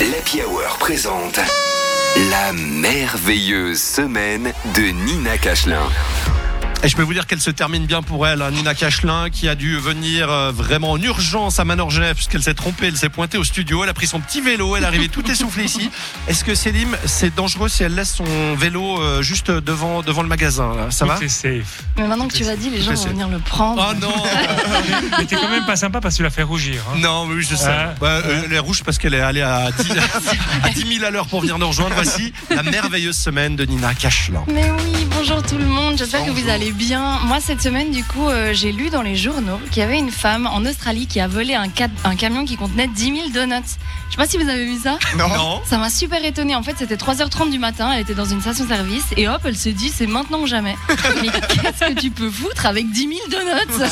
l'Happy Hour présente la merveilleuse semaine de Nina Cachelin. Et je peux vous dire qu'elle se termine bien pour elle, hein. Nina Cachelin, qui a dû venir euh, vraiment en urgence à Manor Genève, puisqu'elle s'est trompée, elle s'est pointée au studio, elle a pris son petit vélo, elle est arrivée tout essoufflée ici. Est-ce que Célim, c'est dangereux si elle laisse son vélo euh, juste devant, devant le magasin là? Ça va? Tout est safe. Mais maintenant que tu l'as dit, les gens vont venir le prendre. Oh non Mais t'es quand même pas sympa parce que tu l'as fait rougir. hein. Non, oui, je sais. Ah. Ouais, euh, elle est rouge parce qu'elle est allée à 10, à 10 000 à l'heure pour venir nous rejoindre. Voici la merveilleuse semaine de Nina Cachelin. Mais oui, bonjour tout le monde, j'espère que vous Bonjour. Allez bien. Moi, cette semaine, du coup, euh, j'ai lu dans les journaux qu'il y avait une femme en Australie qui a volé un, ca- un camion qui contenait 10 000 donuts. Je sais pas si vous avez vu ça. Non. Ça m'a super étonnée. En fait, c'était 3h30 du matin, elle était dans une station-service et hop, elle s'est dit c'est maintenant ou jamais. Mais qu'est-ce que tu peux foutre avec 10 000 donuts?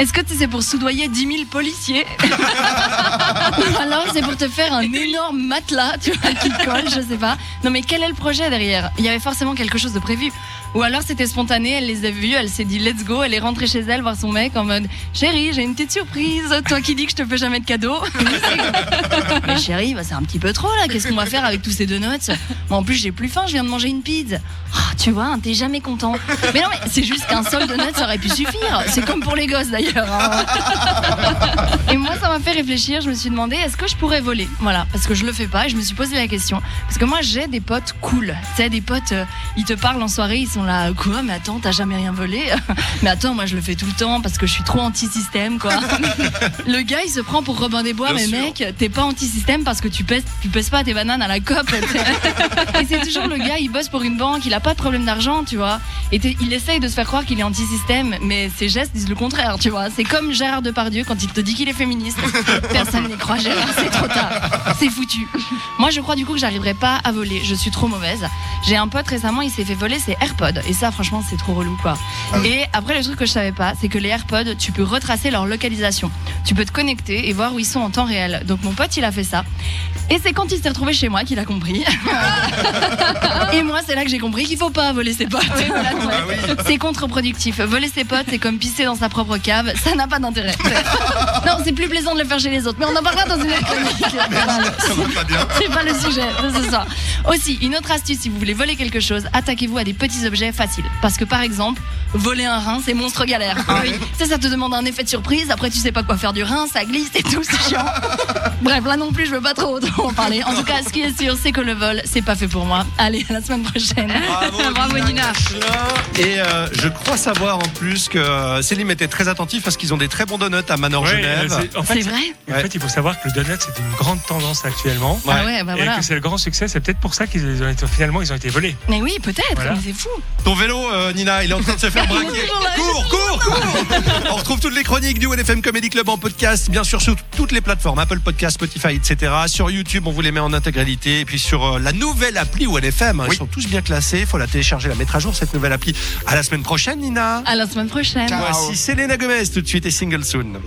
Est-ce que c'est pour soudoyer 10 000 policiers alors c'est pour te faire un énorme matelas, tu vois, qui colle, je sais pas. Non mais quel est le projet derrière? Il y avait forcément quelque chose de prévu. Ou alors c'était spontané, elle les a vus, elle s'est dit let's go, elle est rentrée chez elle voir son mec en mode chérie, j'ai une petite surprise, toi qui dis que je te fais jamais de cadeau. Mais chérie, bah, c'est un petit peu trop là, qu'est-ce qu'on va faire avec tous ces donuts? Moi en plus j'ai plus faim, je viens de manger une pizza. Ah, tu vois, hein, t'es jamais content. Mais non mais c'est juste qu'un seul donut ça aurait pu suffire. C'est comme pour les gosses d'ailleurs. Hein. Et moi, ça m'a fait réfléchir. Je me suis demandé, est-ce que je pourrais voler? Voilà, parce que je le fais pas. Et je me suis posé la question. Parce que moi, j'ai des potes cool. Tu sais, des potes, euh, ils te parlent en soirée, ils sont là, quoi? Mais attends, t'as jamais rien volé Mais attends, moi, je le fais tout le temps parce que je suis trop anti-système, quoi. le gars, il se prend pour Robin des Bois, Bien mais sûr. mec, t'es pas anti-système parce que tu pèses, tu pèses pas tes bananes à la COP. Et c'est toujours le gars, il bosse pour une banque, il a pas de problème d'argent, tu vois. Et il essaye de se faire croire qu'il est anti-système, mais ses gestes disent le contraire, tu vois. C'est comme Gérard Depardieu quand il te dit qu'il est féministe. Personne n'y croit, Gérard, c'est trop tard. C'est foutu. Moi, je crois du coup que j'arriverai pas à voler. Je suis trop mauvaise. J'ai un pote récemment, il s'est fait voler ses AirPods. Et ça, franchement, c'est trop relou, quoi. Et après, le truc que je savais pas, c'est que les AirPods, tu peux retracer leur localisation. Tu peux te connecter et voir où ils sont en temps réel. Donc, mon pote, il a fait ça. Et c'est quand il s'est retrouvé chez moi qu'il a compris. Et moi, c'est là que j'ai compris qu'il faut pas voler ses potes. Ouais. C'est contre-productif. Voler ses potes, c'est comme pisser dans sa propre cave. Ça n'a pas d'intérêt. Non, c'est plus plaisant de le faire chez les autres. Mais on en parlera dans une autre chronique. Ça va pas bien. C'est pas le sujet de ce soir. Aussi, une autre astuce, si vous voulez voler quelque chose, attaquez-vous à des petits objets faciles. Parce que par exemple, voler un rein, c'est monstre galère. Ah oui. Ça, ça te demande un effet de surprise. Après, tu sais pas quoi faire du rein, ça glisse et tout, c'est chiant. Bref, là non plus, je veux pas trop, trop en parler. En tout cas, ce qui est sûr, c'est que le vol, c'est pas fait pour moi. Allez, à la semaine prochaine. Bravo, Nina. Et euh, je crois savoir en plus que euh, Célim était très parce qu'ils ont des très bons donuts à Manor Ouais, Genève. euh, c'est- en fait, C'est vrai En fait, il faut savoir que le donut, c'est une grande tendance actuellement. Ah ouais, bah et voilà. que c'est le grand succès, c'est peut-être pour ça qu'ils ont été, finalement ils ont été volés. Mais oui, peut-être, Voilà. mais c'est fou. Ton vélo, euh, Nina, il est en train de se faire braquer. Cours, cours, cours On retrouve toutes les chroniques du ONFM Comedy Club en podcast, bien sûr sur toutes les plateformes, Apple Podcast, Spotify, etc. Sur YouTube, on vous les met en intégralité. Et puis sur euh, la nouvelle appli ONFM, hein, ils sont tous bien classés. Il faut la télécharger, la mettre à jour, cette nouvelle appli. À la semaine prochaine, Nina. À la semaine prochaine. Voici Selena Gomez tout de suite et Single Soon.